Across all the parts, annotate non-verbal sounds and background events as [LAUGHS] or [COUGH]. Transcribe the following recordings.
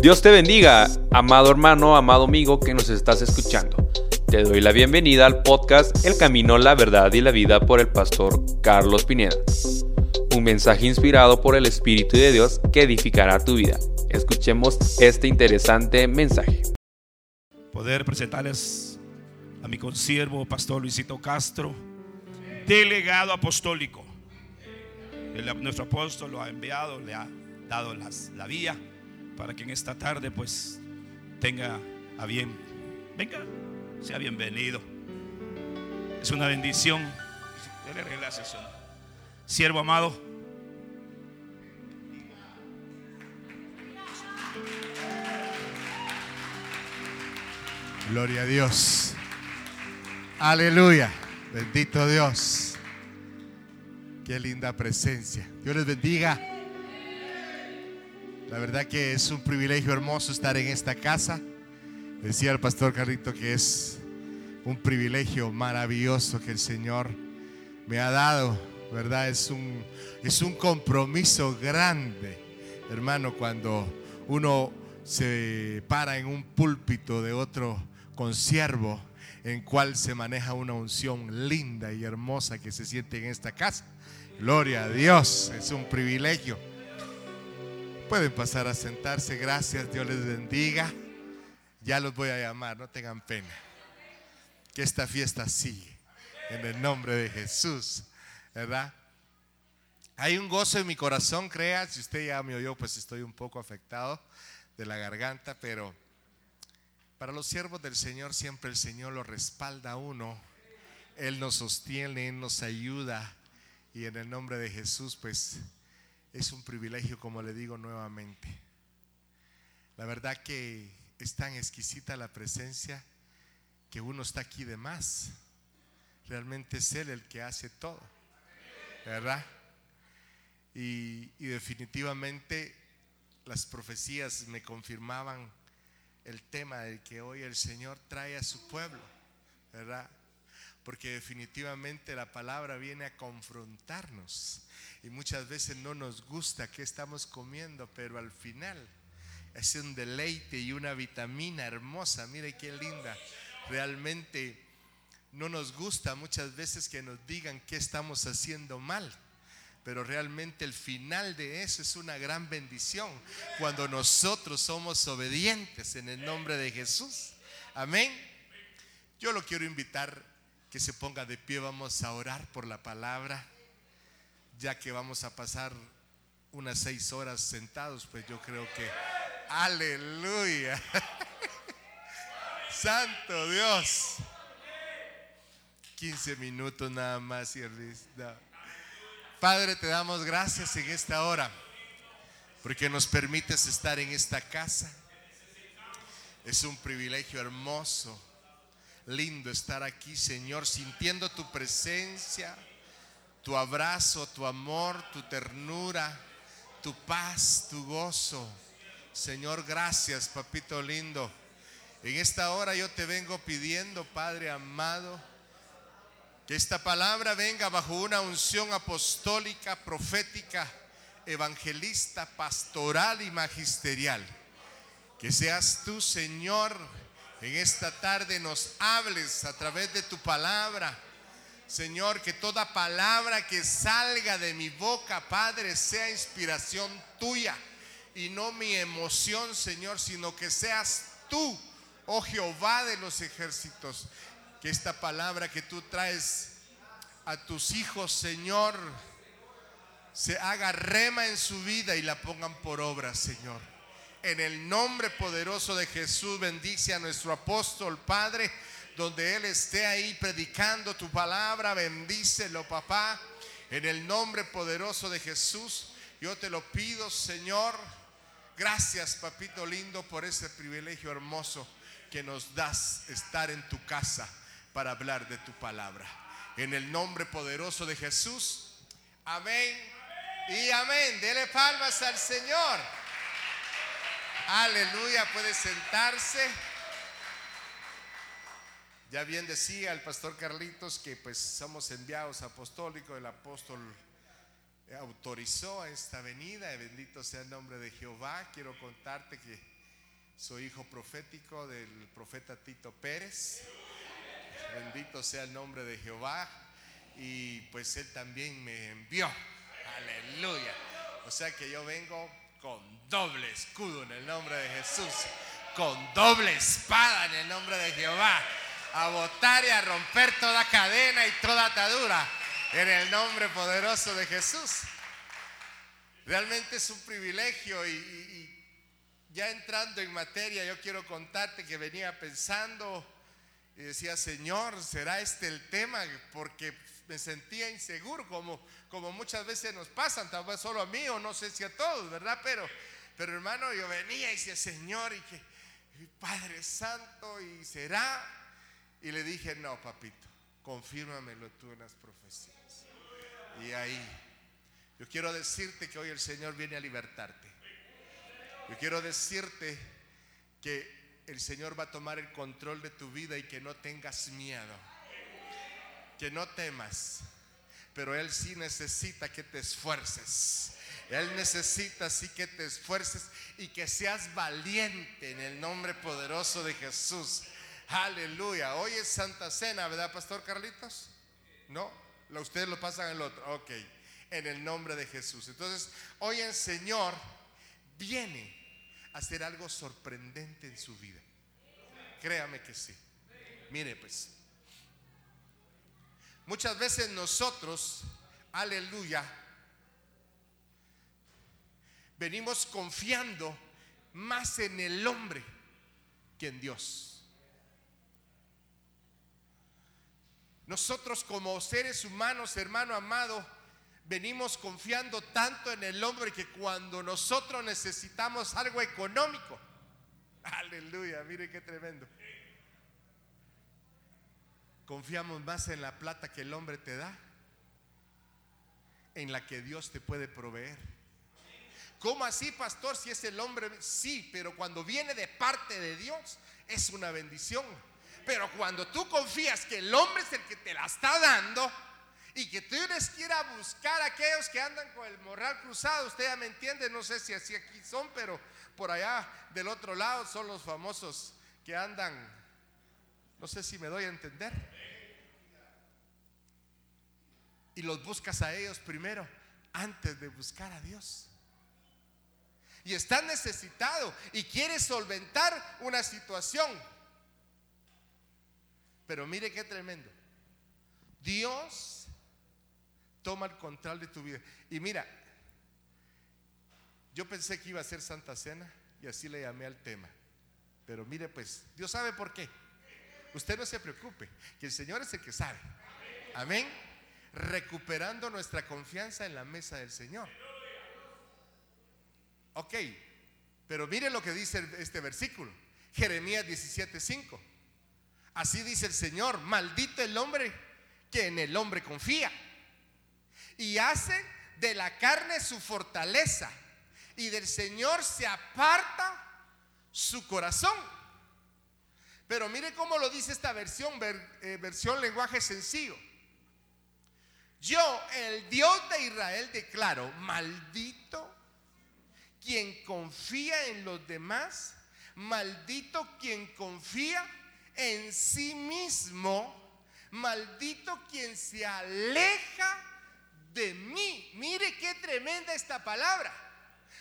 Dios te bendiga, amado hermano, amado amigo que nos estás escuchando. Te doy la bienvenida al podcast El Camino, la Verdad y la Vida por el pastor Carlos Pineda. Un mensaje inspirado por el Espíritu de Dios que edificará tu vida. Escuchemos este interesante mensaje. Poder presentarles a mi consiervo, Pastor Luisito Castro, delegado apostólico. Nuestro apóstol lo ha enviado, le ha dado la vía para que en esta tarde pues tenga a bien. Venga, sea bienvenido. Es una bendición. Siervo amado. Gloria a Dios. Aleluya. Bendito Dios. Qué linda presencia. Dios les bendiga. La verdad que es un privilegio hermoso estar en esta casa. Decía el pastor Carlito que es un privilegio maravilloso que el Señor me ha dado, ¿verdad? Es un, es un compromiso grande, hermano, cuando uno se para en un púlpito de otro consiervo en cual se maneja una unción linda y hermosa que se siente en esta casa. Gloria a Dios, es un privilegio. Pueden pasar a sentarse, gracias, Dios les bendiga. Ya los voy a llamar, no tengan pena. Que esta fiesta sigue en el nombre de Jesús, ¿verdad? Hay un gozo en mi corazón, crea, si usted ya me oyó, pues estoy un poco afectado de la garganta, pero para los siervos del Señor siempre el Señor lo respalda a uno. Él nos sostiene, Él nos ayuda y en el nombre de Jesús pues es un privilegio como le digo nuevamente. La verdad que es tan exquisita la presencia que uno está aquí de más. Realmente es Él el que hace todo, ¿verdad? Y, definitivamente las profecías me confirmaban el tema del que hoy el Señor trae a su pueblo, ¿verdad? Porque definitivamente la palabra viene a confrontarnos y muchas veces no nos gusta qué estamos comiendo, pero al final es un deleite y una vitamina hermosa, mire qué linda. Realmente no nos gusta muchas veces que nos digan qué estamos haciendo mal pero realmente el final de eso es una gran bendición cuando nosotros somos obedientes en el nombre de Jesús. Amén. Yo lo quiero invitar que se ponga de pie, vamos a orar por la palabra, ya que vamos a pasar unas seis horas sentados, pues yo creo que, aleluya, [LAUGHS] santo Dios, 15 minutos nada más y listo. Padre, te damos gracias en esta hora porque nos permites estar en esta casa. Es un privilegio hermoso, lindo estar aquí, Señor, sintiendo tu presencia, tu abrazo, tu amor, tu ternura, tu paz, tu gozo. Señor, gracias, papito lindo. En esta hora yo te vengo pidiendo, Padre amado, que esta palabra venga bajo una unción apostólica, profética, evangelista, pastoral y magisterial. Que seas tú, Señor, en esta tarde nos hables a través de tu palabra. Señor, que toda palabra que salga de mi boca, Padre, sea inspiración tuya y no mi emoción, Señor, sino que seas tú, oh Jehová de los ejércitos, que esta palabra que tú traes a tus hijos, Señor, se haga rema en su vida y la pongan por obra, Señor. En el nombre poderoso de Jesús, bendice a nuestro apóstol, Padre, donde Él esté ahí predicando tu palabra, bendícelo, papá. En el nombre poderoso de Jesús, yo te lo pido, Señor. Gracias, papito lindo, por ese privilegio hermoso que nos das estar en tu casa para hablar de tu palabra. En el nombre poderoso de Jesús. Amén. Y amén. Dele palmas al Señor. Aleluya. Puede sentarse. Ya bien decía el pastor Carlitos que pues somos enviados apostólicos. El apóstol autorizó esta venida. Bendito sea el nombre de Jehová. Quiero contarte que Soy hijo profético del profeta Tito Pérez. Bendito sea el nombre de Jehová. Y pues él también me envió. Aleluya. O sea que yo vengo con doble escudo en el nombre de Jesús. Con doble espada en el nombre de Jehová. A botar y a romper toda cadena y toda atadura. En el nombre poderoso de Jesús. Realmente es un privilegio y, y ya entrando en materia, yo quiero contarte que venía pensando y decía, Señor, ¿será este el tema? Porque me sentía inseguro, como, como muchas veces nos pasan, tal vez solo a mí o no sé si a todos, ¿verdad? Pero, pero hermano, yo venía y decía, Señor, y que Padre Santo, ¿y será? Y le dije, no, papito, confírmamelo tú en las profecías. Y ahí, yo quiero decirte que hoy el Señor viene a libertarte. Yo quiero decirte que el Señor va a tomar el control de tu vida y que no tengas miedo. Que no temas. Pero Él sí necesita que te esfuerces. Él necesita sí que te esfuerces y que seas valiente en el nombre poderoso de Jesús. Aleluya. Hoy es Santa Cena, ¿verdad, Pastor Carlitos? No, ustedes lo pasan el otro. Ok, en el nombre de Jesús. Entonces, hoy el Señor viene hacer algo sorprendente en su vida. Créame que sí. Mire pues, muchas veces nosotros, aleluya, venimos confiando más en el hombre que en Dios. Nosotros como seres humanos, hermano amado, venimos confiando tanto en el hombre que cuando nosotros necesitamos algo económico, [LAUGHS] aleluya, mire qué tremendo. Confiamos más en la plata que el hombre te da, en la que Dios te puede proveer. ¿Cómo así, pastor? Si es el hombre, sí, pero cuando viene de parte de Dios es una bendición. Pero cuando tú confías que el hombre es el que te la está dando, y que tú les quiera buscar a aquellos que andan con el morral cruzado. Usted ya me entiende, no sé si así aquí son, pero por allá del otro lado son los famosos que andan. No sé si me doy a entender. Y los buscas a ellos primero antes de buscar a Dios. Y estás necesitado y quieres solventar una situación. Pero mire qué tremendo. Dios toma el control de tu vida. Y mira, yo pensé que iba a ser Santa Cena y así le llamé al tema. Pero mire pues, Dios sabe por qué. Usted no se preocupe, que el Señor es el que sabe. Amén. Recuperando nuestra confianza en la mesa del Señor. Ok, pero mire lo que dice este versículo. Jeremías 17:5. Así dice el Señor, maldito el hombre que en el hombre confía y hace de la carne su fortaleza y del Señor se aparta su corazón. Pero mire cómo lo dice esta versión, eh, versión lenguaje sencillo. Yo, el Dios de Israel, declaro, maldito quien confía en los demás, maldito quien confía en sí mismo, maldito quien se aleja de mí. Mire qué tremenda esta palabra.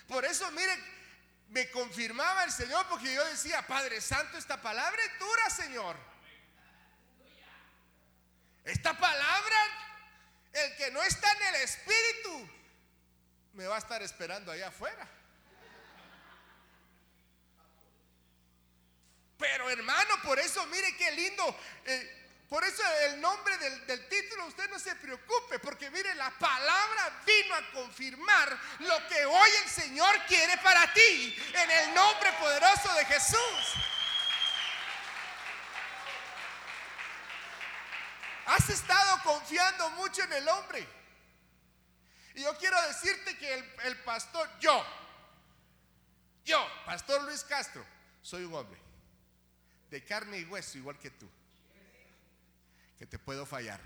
Por eso, mire, me confirmaba el Señor porque yo decía, Padre Santo, esta palabra es dura, Señor. Esta palabra, el que no está en el Espíritu, me va a estar esperando allá afuera. Pero hermano, por eso mire qué lindo. Eh, por eso el nombre del, título, usted no se preocupe, porque mire, la palabra vino a confirmar lo que hoy el Señor quiere para ti, en el nombre poderoso de Jesús. Has estado confiando mucho en el hombre. Y yo quiero decirte que el, pastor, yo, yo, Pastor Luis Castro, soy un hombre de carne y hueso igual que tú que te puedo fallar.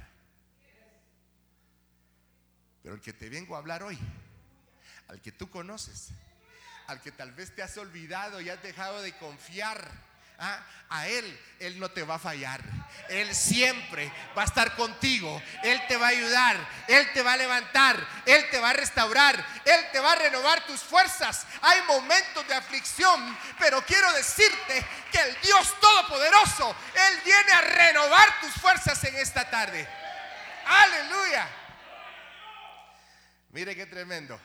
Pero el que te vengo a hablar hoy, al que tú conoces, al que tal vez te has olvidado y has dejado de confiar. ¿Ah? A Él, Él no te va a fallar. Él siempre va a estar contigo. Él te va a ayudar. Él te va a levantar. Él te va a restaurar. Él te va a renovar tus fuerzas. Hay momentos de aflicción, pero quiero decirte que el Dios Todopoderoso, Él viene a renovar tus fuerzas en esta tarde. Aleluya. Mire qué tremendo.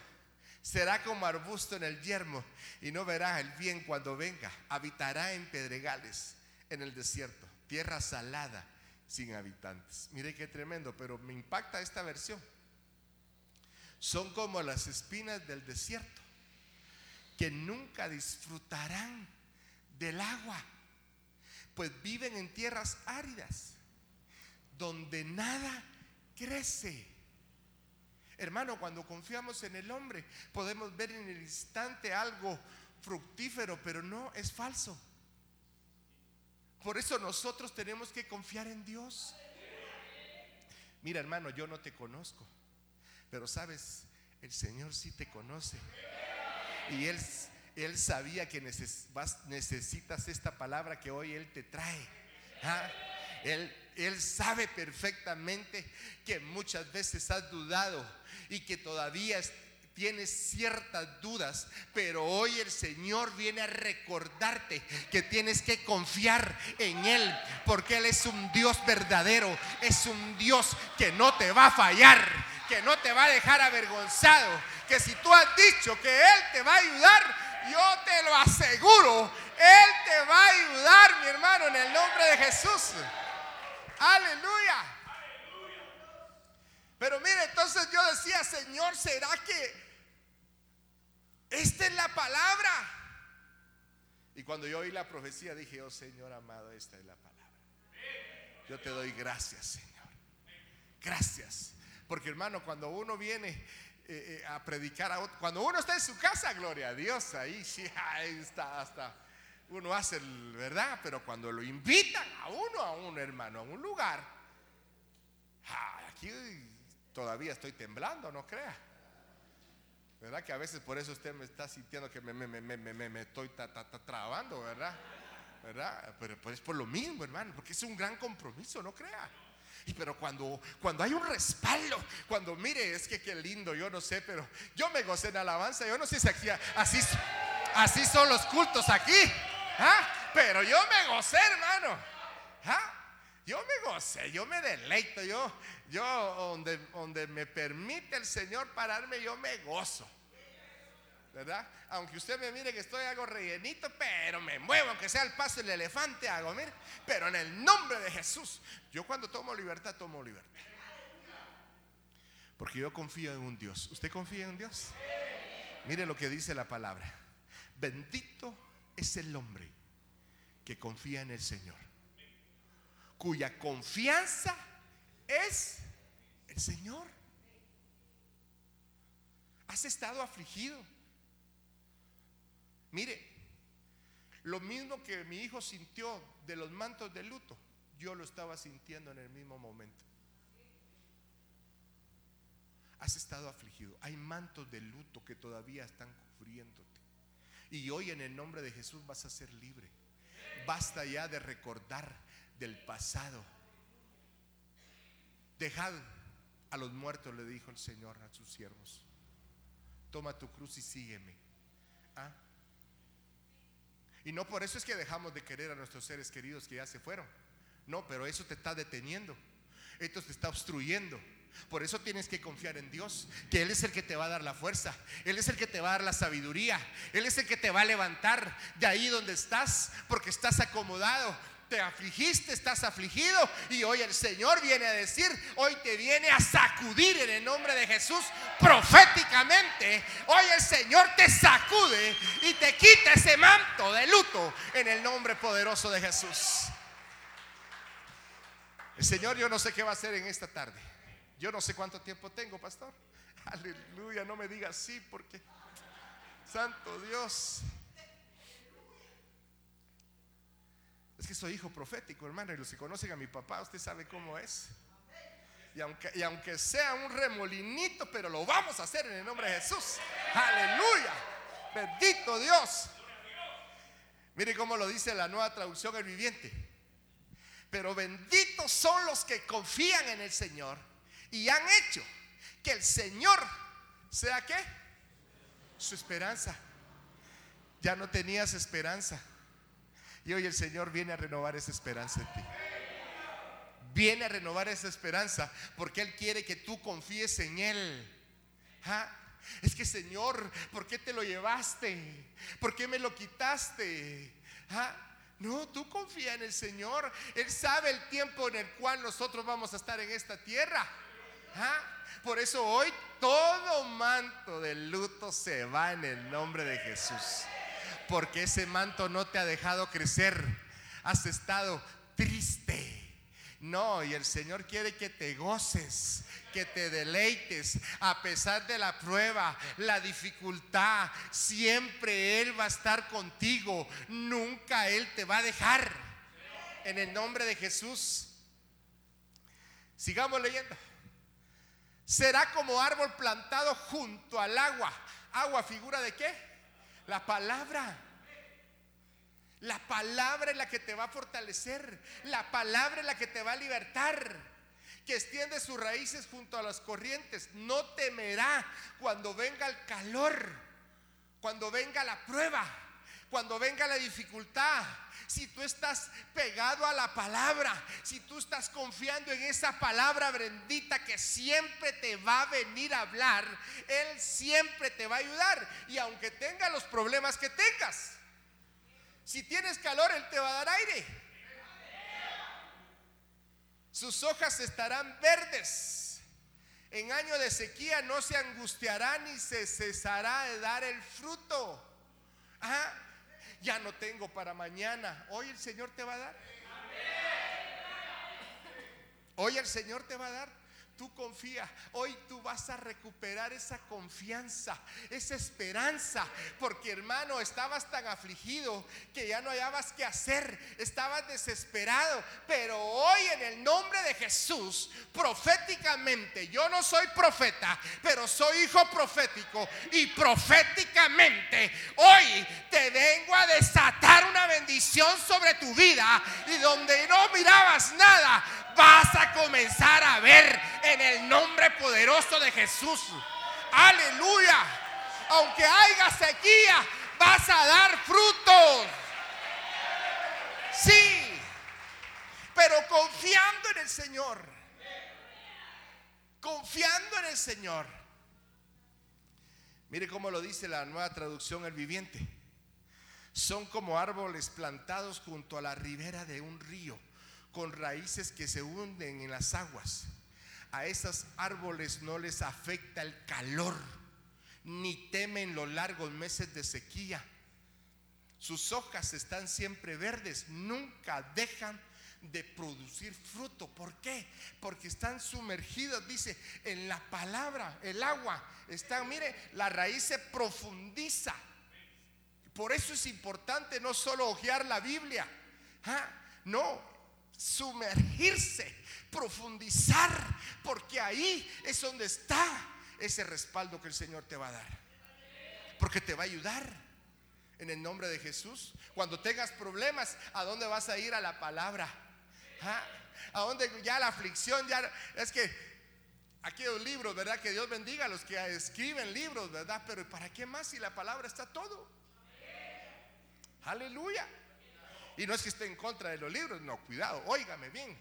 Será como arbusto en el yermo y no verá el bien cuando venga. Habitará en pedregales, en el desierto, tierra salada, sin habitantes. Mire qué tremendo, pero me impacta esta versión. Son como las espinas del desierto, que nunca disfrutarán del agua, pues viven en tierras áridas, donde nada crece. Hermano, cuando confiamos en el hombre, podemos ver en el instante algo fructífero, pero no es falso. Por eso nosotros tenemos que confiar en Dios. Mira, hermano, yo no te conozco, pero sabes, el Señor sí te conoce. Y Él, él sabía que necesitas esta palabra que hoy Él te trae. ¿Ah? Él, él sabe perfectamente que muchas veces has dudado y que todavía tienes ciertas dudas, pero hoy el Señor viene a recordarte que tienes que confiar en Él, porque Él es un Dios verdadero, es un Dios que no te va a fallar, que no te va a dejar avergonzado, que si tú has dicho que Él te va a ayudar, yo te lo aseguro, Él te va a ayudar, mi hermano, en el nombre de Jesús. Aleluya. Pero mire, entonces yo decía, Señor, ¿será que esta es la palabra? Y cuando yo oí la profecía dije, oh Señor amado, esta es la palabra. Yo te doy gracias, Señor. Gracias. Porque hermano, cuando uno viene eh, eh, a predicar a otro, cuando uno está en su casa, gloria a Dios, ahí sí, ahí está hasta uno hace, ¿verdad? Pero cuando lo invitan a uno, a un hermano, a un lugar, aquí todavía estoy temblando, no crea. ¿Verdad? Que a veces por eso usted me está sintiendo que me, me, me, me estoy trabando, ¿verdad? ¿verdad? Pero pues es por lo mismo, hermano, porque es un gran compromiso, no crea. Y pero cuando, cuando hay un respaldo, cuando mire, es que qué lindo, yo no sé, pero yo me gocé en alabanza, yo no sé si aquí, así, así son los cultos aquí. ¿Ah? Pero yo me gocé, hermano. ¿Ah? Yo me gocé, yo me deleito, yo, yo donde, donde me permite el Señor pararme, yo me gozo. ¿Verdad? Aunque usted me mire que estoy algo rellenito, pero me muevo, aunque sea el paso del elefante, hago, mire. Pero en el nombre de Jesús, yo cuando tomo libertad, tomo libertad. Porque yo confío en un Dios. ¿Usted confía en Dios? Mire lo que dice la palabra. Bendito es el hombre que confía en el Señor, cuya confianza es el Señor. Has estado afligido. Mire, lo mismo que mi hijo sintió de los mantos de luto, yo lo estaba sintiendo en el mismo momento. Has estado afligido. Hay mantos de luto que todavía están cubriéndote. Y hoy en el nombre de Jesús vas a ser libre. Basta ya de recordar del pasado. Dejad a los muertos, le dijo el Señor a sus siervos. Toma tu cruz y sígueme. ¿Ah? Y no por eso es que dejamos de querer a nuestros seres queridos que ya se fueron. No, pero eso te está deteniendo. Esto te está obstruyendo. Por eso tienes que confiar en Dios, que Él es el que te va a dar la fuerza, Él es el que te va a dar la sabiduría, Él es el que te va a levantar de ahí donde estás, porque estás acomodado. Te afligiste, estás afligido y hoy el Señor viene a decir, hoy te viene a sacudir en el nombre de Jesús proféticamente. Hoy el Señor te sacude y te quita ese manto de luto en el nombre poderoso de Jesús. El Señor yo no sé qué va a hacer en esta tarde. Yo no sé cuánto tiempo tengo, pastor. [LAUGHS] Aleluya, no me diga así porque, santo Dios. Es que soy hijo profético, hermano, y los que conocen a mi papá, usted sabe cómo es. Y aunque, y aunque sea un remolinito, pero lo vamos a hacer en el nombre de Jesús. Aleluya. Bendito Dios. Mire cómo lo dice la nueva traducción el viviente. Pero benditos son los que confían en el Señor y han hecho que el Señor sea qué? Su esperanza. Ya no tenías esperanza. Y hoy el Señor viene a renovar esa esperanza en ti. Viene a renovar esa esperanza porque Él quiere que tú confíes en Él. ¿Ah? Es que Señor, ¿por qué te lo llevaste? ¿Por qué me lo quitaste? ¿Ah? No, tú confía en el Señor. Él sabe el tiempo en el cual nosotros vamos a estar en esta tierra. Por eso hoy todo manto de luto se va en el nombre de Jesús. Porque ese manto no te ha dejado crecer. Has estado triste. No, y el Señor quiere que te goces, que te deleites a pesar de la prueba, la dificultad. Siempre Él va a estar contigo. Nunca Él te va a dejar. En el nombre de Jesús. Sigamos leyendo. Será como árbol plantado junto al agua. ¿Agua figura de qué? La palabra. La palabra es la que te va a fortalecer. La palabra es la que te va a libertar. Que extiende sus raíces junto a las corrientes. No temerá cuando venga el calor, cuando venga la prueba, cuando venga la dificultad. Si tú estás pegado a la palabra, si tú estás confiando en esa palabra bendita que siempre te va a venir a hablar, Él siempre te va a ayudar. Y aunque tenga los problemas que tengas, si tienes calor, Él te va a dar aire. Sus hojas estarán verdes. En año de sequía no se angustiará ni se cesará de dar el fruto. Ah, ya no tengo para mañana. Hoy el Señor te va a dar. Hoy el Señor te va a dar. Tú confía. Hoy tú vas a recuperar esa confianza, esa esperanza. Porque hermano, estabas tan afligido que ya no hallabas qué hacer. Estabas desesperado. Pero hoy en el nombre de Jesús, proféticamente, yo no soy profeta, pero soy hijo profético. Y proféticamente, hoy te vengo a desatar una bendición sobre tu vida. Y donde no mirabas nada, vas a comenzar a ver en el nombre poderoso de Jesús. Aleluya. Aunque haya sequía, vas a dar frutos. Sí, pero confiando en el Señor. Confiando en el Señor. Mire cómo lo dice la nueva traducción El Viviente. Son como árboles plantados junto a la ribera de un río con raíces que se hunden en las aguas. A esos árboles no les afecta el calor, ni temen los largos meses de sequía. Sus hojas están siempre verdes, nunca dejan de producir fruto. ¿Por qué? Porque están sumergidos, dice, en la palabra, el agua. Están, mire, la raíz se profundiza. Por eso es importante no solo hojear la Biblia. ¿ah? No, sumergirse, profundizar, porque ahí es donde está ese respaldo que el Señor te va a dar. Porque te va a ayudar en el nombre de Jesús. Cuando tengas problemas, ¿a dónde vas a ir? A la palabra. ¿Ah? A dónde ya la aflicción, ya es que aquellos libros, ¿verdad? Que Dios bendiga a los que escriben libros, ¿verdad? Pero ¿para qué más si la palabra está todo? Aleluya. Y no es que esté en contra de los libros, no, cuidado, óigame bien.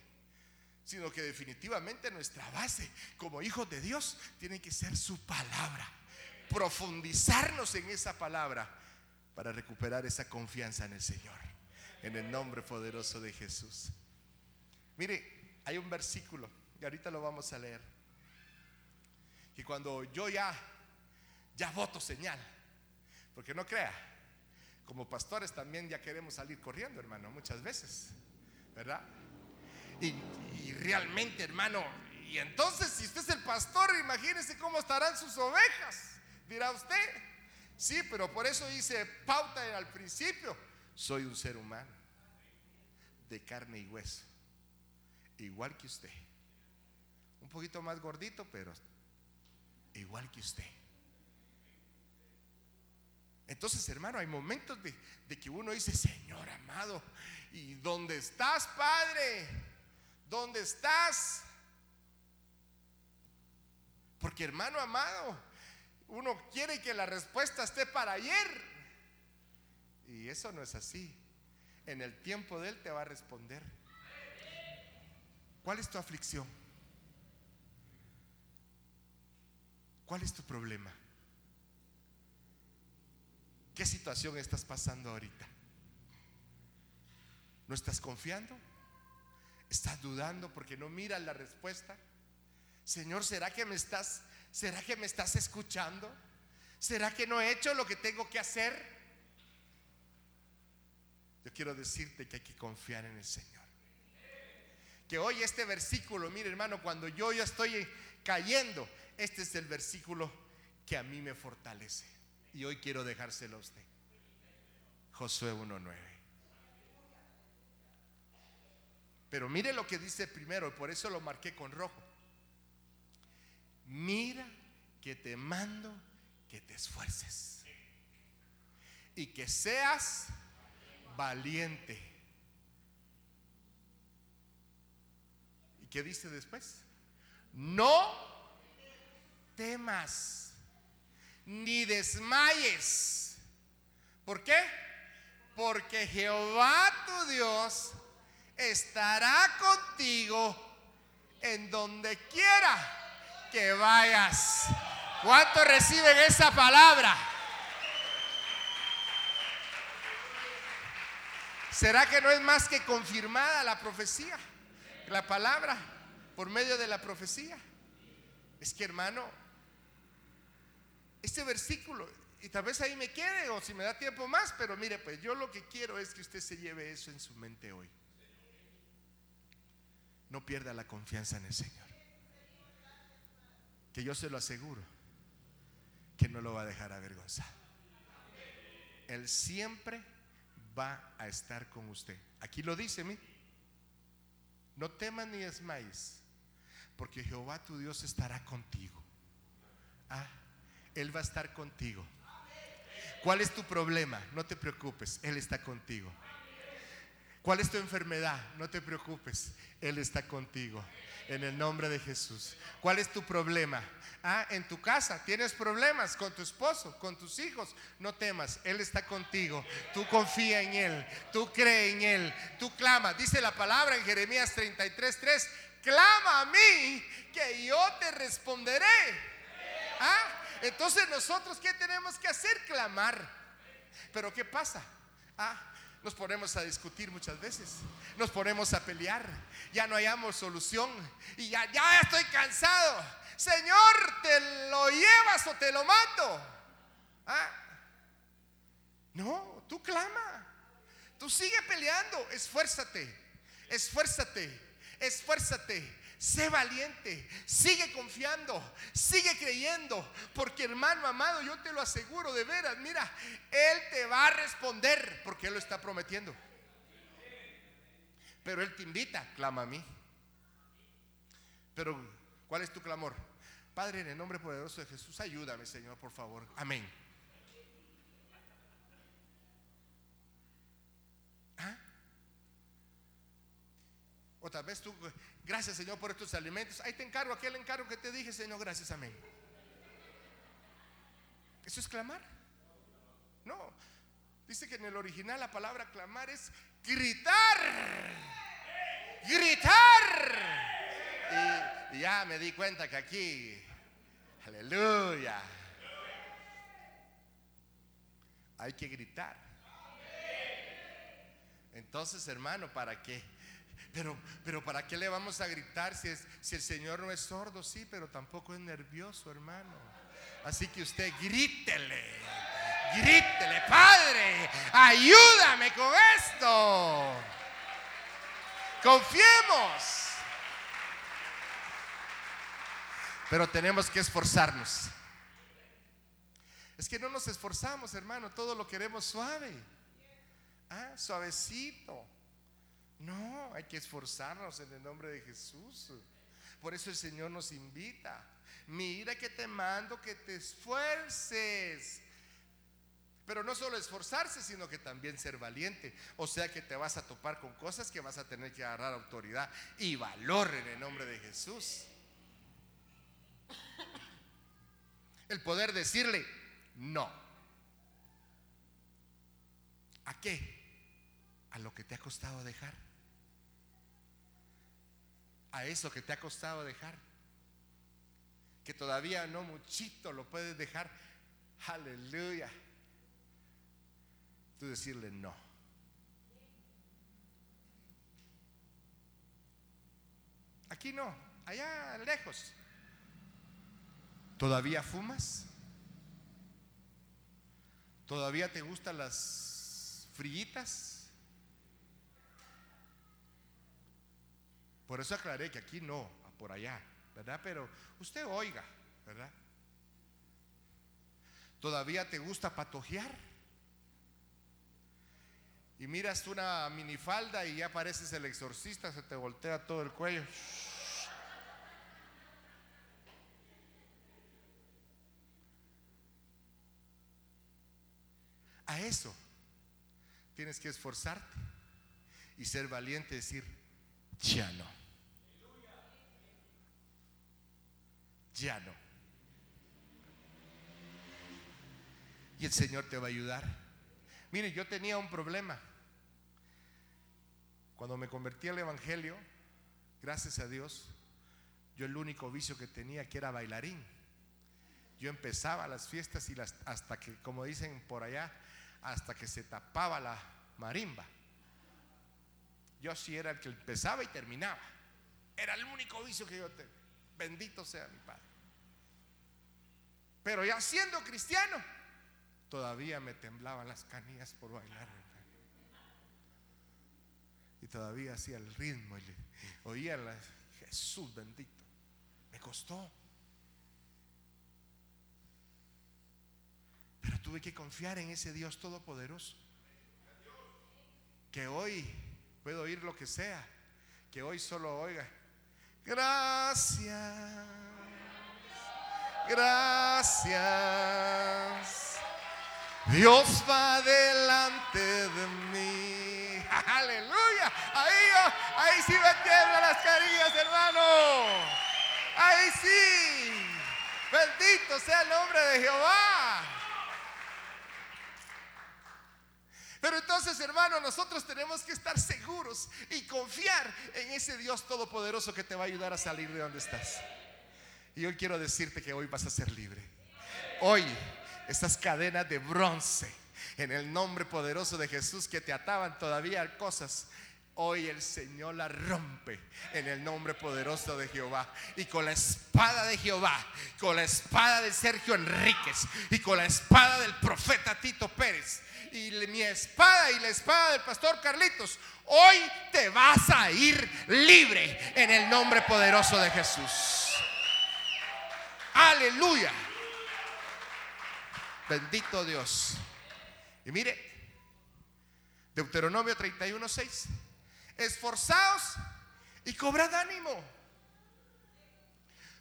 Sino que definitivamente nuestra base como hijos de Dios tiene que ser su palabra. Profundizarnos en esa palabra para recuperar esa confianza en el Señor. En el nombre poderoso de Jesús. Mire, hay un versículo, y ahorita lo vamos a leer. Que cuando yo ya, ya voto señal, porque no crea, como pastores también ya queremos salir corriendo, hermano, muchas veces, ¿verdad? Y, realmente, hermano, y entonces si usted es el pastor, imagínese cómo estarán sus ovejas, dirá usted. Sí, pero por eso dice pauta al principio, soy un ser humano de carne y hueso, igual que usted. Un poquito más gordito, pero igual que usted. Entonces, hermano, hay momentos de, que uno dice, Señor amado, ¿y dónde estás, Padre? ¿Dónde estás? Porque hermano amado, uno quiere que la respuesta esté para ayer. Y eso no es así. En el tiempo de Él te va a responder. ¿Cuál es tu aflicción? ¿Cuál es tu problema? ¿Qué situación estás pasando ahorita? ¿No estás confiando? ¿Estás dudando porque no miras la respuesta? Señor, ¿será que me estás será que me estás escuchando? ¿Será que no he hecho lo que tengo que hacer? Yo quiero decirte que hay que confiar en el Señor. Que hoy este versículo, mire hermano, cuando yo ya estoy cayendo, este es el versículo que a mí me fortalece. Y hoy quiero dejárselo a usted. Josué 1.9. Pero mire lo que dice primero, y por eso lo marqué con rojo. Mira que te mando que te esfuerces y que seas valiente. ¿Y qué dice después? No temas ni desmayes. ¿Por qué? Porque Jehová tu Dios estará contigo en donde quiera que vayas. ¿Cuántos reciben esa palabra? ¿Será que no es más que confirmada la profecía? La palabra por medio de la profecía. Es que hermano, este versículo, y tal vez ahí me quede o si me da tiempo más, pero mire, pues yo lo que quiero es que usted se lleve eso en su mente hoy. No pierda la confianza en el Señor. Que yo se lo aseguro, que no lo va a dejar avergonzado. Él siempre va a estar con usted. Aquí lo dice, mi. No temas ni desmayes, porque Jehová tu Dios estará contigo. Ah, Él va a estar contigo. ¿Cuál es tu problema? No te preocupes, Él está contigo. ¿Cuál es tu enfermedad? No te preocupes, Él está contigo. En el nombre de Jesús. ¿Cuál es tu problema? Ah, en tu casa tienes problemas con tu esposo, con tus hijos. No temas, Él está contigo. Tú confía en Él, tú cree en Él, tú clama. Dice la palabra en Jeremías 33:3. Clama a mí, que yo te responderé. Ah, entonces nosotros, ¿qué tenemos que hacer? Clamar. Pero ¿qué pasa? Ah, nos ponemos a discutir muchas veces, nos ponemos a pelear, ya no hayamos solución y ya, ya estoy cansado. Señor, ¿te lo llevas o te lo mando? ¿Ah? No, tú clama, tú sigue peleando, esfuérzate, esfuérzate, esfuérzate. Sé valiente, sigue confiando, sigue creyendo, porque hermano amado, yo te lo aseguro de veras, mira, Él te va a responder, porque Él lo está prometiendo. Pero Él te invita, clama a mí. Pero, ¿cuál es tu clamor? Padre, en el nombre poderoso de Jesús, ayúdame, Señor, por favor. Amén. ¿Ah? O tal vez tú, gracias Señor por estos alimentos. Ahí te encargo aquel encargo que te dije, Señor, gracias, amén. ¿Eso es clamar? No. Dice que en el original la palabra clamar es gritar. Gritar. Y, y ya me di cuenta que aquí, aleluya, hay que gritar. Entonces, hermano, ¿para qué? Pero, pero ¿para qué le vamos a gritar si, es, si el Señor no es sordo? Sí, pero tampoco es nervioso, hermano. Así que usted grítele, grítele, Padre, ayúdame con esto. Confiemos. Pero tenemos que esforzarnos. Es que no nos esforzamos, hermano, todo lo queremos suave. Ah, suavecito. No, hay que esforzarnos en el nombre de Jesús. Por eso el Señor nos invita. Mira que te mando que te esfuerces. Pero no solo esforzarse, sino que también ser valiente. O sea que te vas a topar con cosas que vas a tener que agarrar autoridad y valor en el nombre de Jesús. El poder decirle no. ¿A qué? A lo que te ha costado dejar. A eso que te ha costado dejar. Que todavía no muchito lo puedes dejar. Aleluya tú decirle no. Aquí no, allá lejos. ¿Todavía fumas? ¿Todavía te gustan las frillitas? Por eso aclaré que aquí no, por allá, ¿verdad? Pero usted oiga, ¿verdad? ¿Todavía te gusta patojear? y miras una minifalda y ya pareces el exorcista, se te voltea todo el cuello. A eso tienes que esforzarte y ser valiente decir, ya no. Ya no. Y el Señor te va a ayudar. Mire, yo tenía un problema. Cuando me convertí al Evangelio, gracias a Dios, yo el único vicio que tenía que era bailarín. Yo empezaba las fiestas y las, hasta que, como dicen por allá, hasta que se tapaba la marimba. Yo sí era el que empezaba y terminaba. Era el único vicio que yo tenía. Bendito sea mi Padre. Pero ya siendo cristiano, todavía me temblaban las canillas por bailar. Y todavía hacía el ritmo y oía la, Jesús bendito. Me costó. Pero tuve que confiar en ese Dios todopoderoso. Que hoy puedo oír lo que sea. Que hoy solo oiga. Gracias. Gracias. Dios va delante de mí. [LAUGHS] Aleluya. Ahí, ahí sí me tiemblan las carillas, hermano. Ahí sí. Bendito sea el nombre de Jehová. Pero entonces, hermano, nosotros tenemos que estar seguros y confiar en ese Dios todopoderoso que te va a ayudar a salir de donde estás. Y hoy quiero decirte que hoy vas a ser libre. Hoy esas cadenas de bronce en el nombre poderoso de Jesús que te ataban todavía cosas. Hoy el Señor la rompe en el nombre poderoso de Jehová. Y con la espada de Jehová, con la espada de Sergio Enríquez y con la espada del profeta Tito Pérez y mi espada y la espada del pastor Carlitos, hoy te vas a ir libre en el nombre poderoso de Jesús. Aleluya. Bendito Dios. Y mire, Deuteronomio 31, 6. Esforzaos y cobrad ánimo.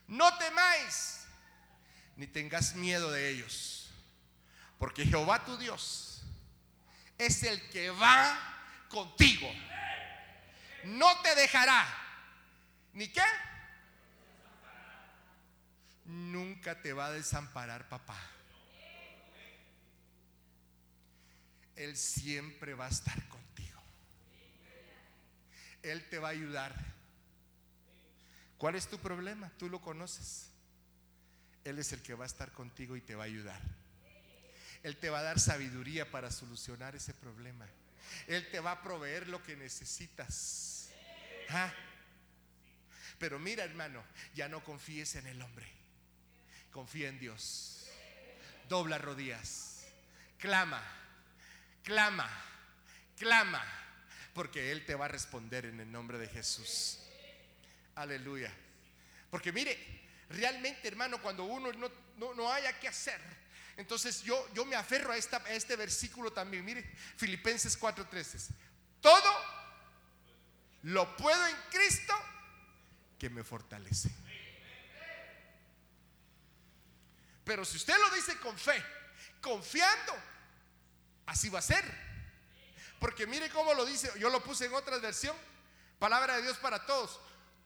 No temáis, ni tengas miedo de ellos. Porque Jehová tu Dios es el que va contigo. No te dejará. ¿Ni qué? Nunca te va a desamparar, papá. Él siempre va a estar contigo. Él te va a ayudar. ¿Cuál es tu problema? Tú lo conoces. Él es el que va a estar contigo y te va a ayudar. Él te va a dar sabiduría para solucionar ese problema. Él te va a proveer lo que necesitas. ¿Ah? Pero mira, hermano, ya no confíes en el hombre. Confía en Dios. Dobla rodillas. Clama clama, clama, porque Él te va a responder en el nombre de Jesús. Aleluya. Porque mire, realmente hermano, cuando uno no, no, haya que hacer, entonces yo, yo me aferro a, esta, a este versículo también. Mire, Filipenses 4:13. Todo lo puedo en Cristo que me fortalece. Pero si usted lo dice con fe, confiando, así va a ser. Porque mire cómo lo dice, yo lo puse en otra versión, palabra de Dios para todos.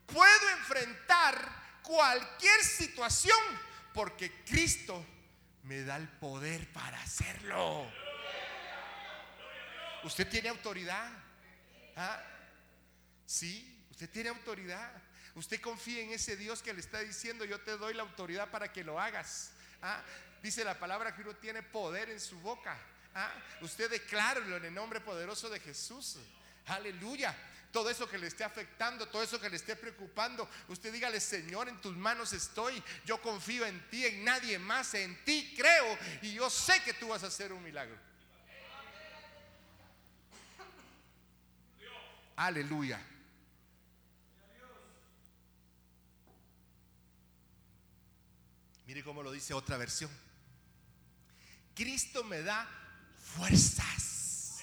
Puedo enfrentar cualquier situación porque Cristo me da el poder para hacerlo. Usted tiene autoridad. ¿Ah? Sí, usted tiene autoridad. Usted confía en ese Dios que le está diciendo, yo te doy la autoridad para que lo hagas. ¿Ah? Dice la palabra que uno tiene poder en su boca. ¿Ah? Usted declárelo en el nombre poderoso de Jesús. Aleluya. Todo eso que le esté afectando, todo eso que le esté preocupando, usted dígale, Señor, en tus manos estoy. Yo confío en ti, en nadie más, en ti creo y yo sé que tú vas a hacer un milagro. Aleluya. Mire cómo lo dice otra versión. Cristo me da fuerzas.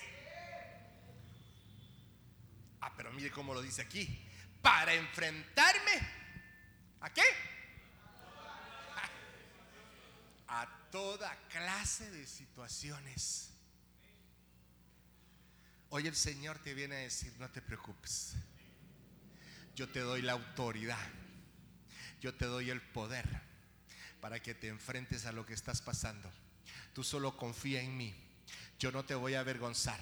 Ah, pero mire cómo lo dice aquí. Para enfrentarme. ¿A qué? [LAUGHS] A toda clase de situaciones. Hoy el Señor te viene a decir, no te preocupes. Yo te doy la autoridad. Yo te doy el poder para que te enfrentes a lo que estás pasando. Tú solo confía en mí. Yo no te voy a avergonzar.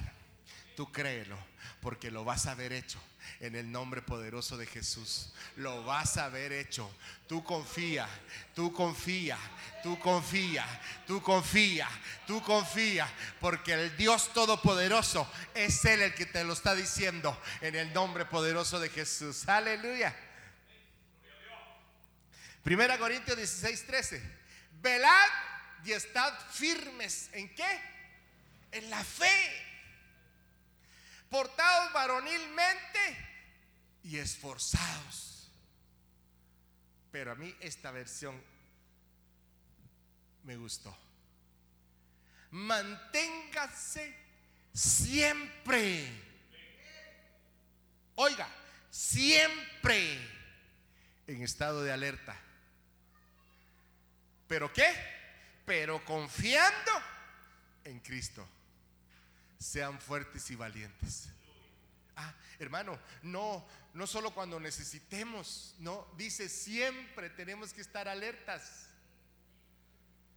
Tú créelo, porque lo vas a ver hecho en el nombre poderoso de Jesús. Lo vas a ver hecho. Tú confía, tú confía, tú confía, tú confía, tú confía, porque el Dios Todopoderoso es Él el que te lo está diciendo en el nombre poderoso de Jesús. Aleluya. Primera Corintios 16, 13. Velad y estad firmes. ¿En qué? En la fe. Portados varonilmente y esforzados. Pero a mí esta versión me gustó. Manténgase siempre. Oiga, siempre en estado de alerta. ¿Pero qué? Pero confiando en Cristo. Sean fuertes y valientes. Ah, hermano, no, no solo cuando necesitemos, no, dice siempre tenemos que estar alertas.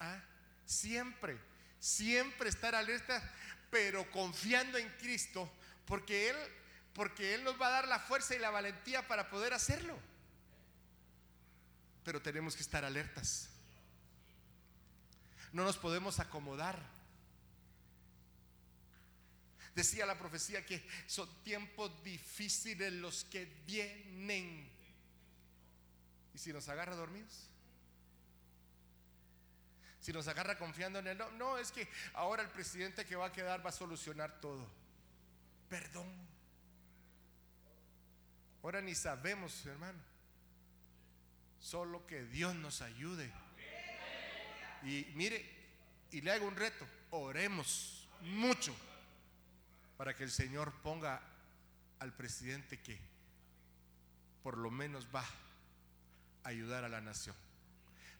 Ah, siempre, siempre estar alertas, pero confiando en Cristo, porque Él, porque Él nos va a dar la fuerza y la valentía para poder hacerlo. Pero tenemos que estar alertas. No nos podemos acomodar. Decía la profecía que son tiempos difíciles los que vienen. ¿Y si nos agarra dormidos? Si nos agarra confiando en él, no, no, es que ahora el presidente que va a quedar va a solucionar todo. Perdón. Ahora ni sabemos, hermano. Solo que Dios nos ayude. Y mire, y le hago un reto, oremos mucho para que el Señor ponga al presidente que por lo menos va a ayudar a la nación.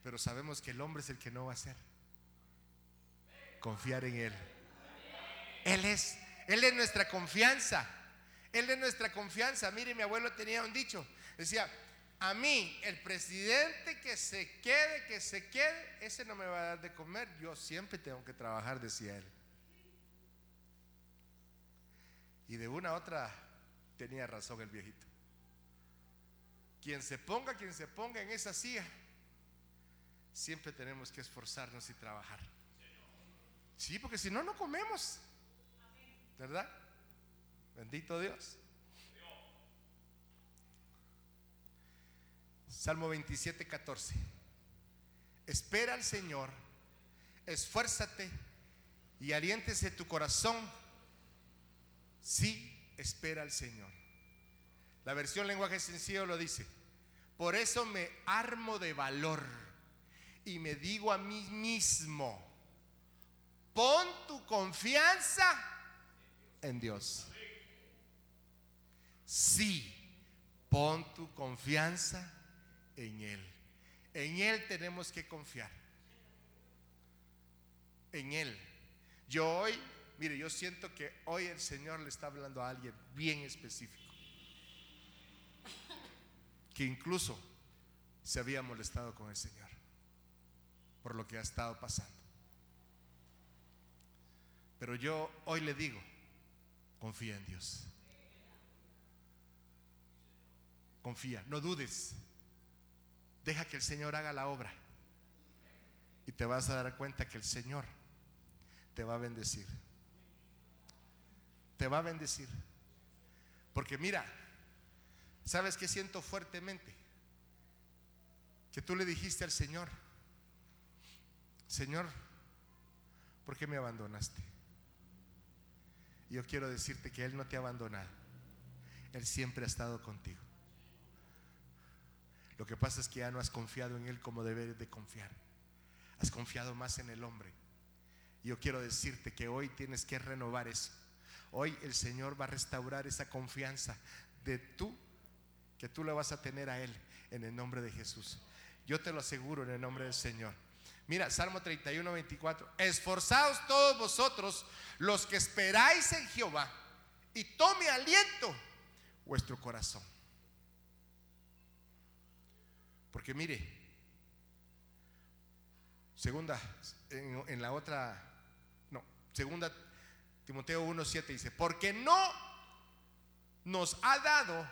Pero sabemos que el hombre es el que no va a hacer. Confiar en Él. Él es, Él es nuestra confianza. Él es nuestra confianza. Mire, mi abuelo tenía un dicho. Decía, a mí, el presidente que se quede, que se quede, ese no me va a dar de comer. Yo siempre tengo que trabajar, decía él. Y de una a otra tenía razón el viejito. Quien se ponga, quien se ponga en esa silla, siempre tenemos que esforzarnos y trabajar. Sí, porque si no, no comemos. ¿Verdad? Bendito Dios. Salmo 27, 14. Espera al Señor, esfuérzate y aliéntese tu corazón. Sí, espera al Señor. La versión lenguaje sencillo lo dice. Por eso me armo de valor y me digo a mí mismo, pon tu confianza en Dios. Sí, pon tu confianza en Él. En Él tenemos que confiar. En Él. Yo hoy Mire, yo siento que hoy el Señor le está hablando a alguien bien específico. Que incluso se había molestado con el Señor por lo que ha estado pasando. Pero yo hoy le digo, confía en Dios. Confía, no dudes. Deja que el Señor haga la obra. Y te vas a dar cuenta que el Señor te va a bendecir. Te va a bendecir. Porque mira, ¿sabes qué siento fuertemente? Que tú le dijiste al Señor, Señor, ¿por qué me abandonaste? Yo quiero decirte que Él no te ha abandonado. Él siempre ha estado contigo. Lo que pasa es que ya no has confiado en Él como debes de confiar. Has confiado más en el hombre. Yo quiero decirte que hoy tienes que renovar eso. Hoy el Señor va a restaurar esa confianza de tú, que tú le vas a tener a Él en el nombre de Jesús. Yo te lo aseguro en el nombre del Señor. Mira, Salmo 31, 24. Esforzaos todos vosotros los que esperáis en Jehová y tome aliento vuestro corazón. Porque mire, segunda, en, en la otra, no, segunda Timoteo 1, 7 dice, porque no nos ha dado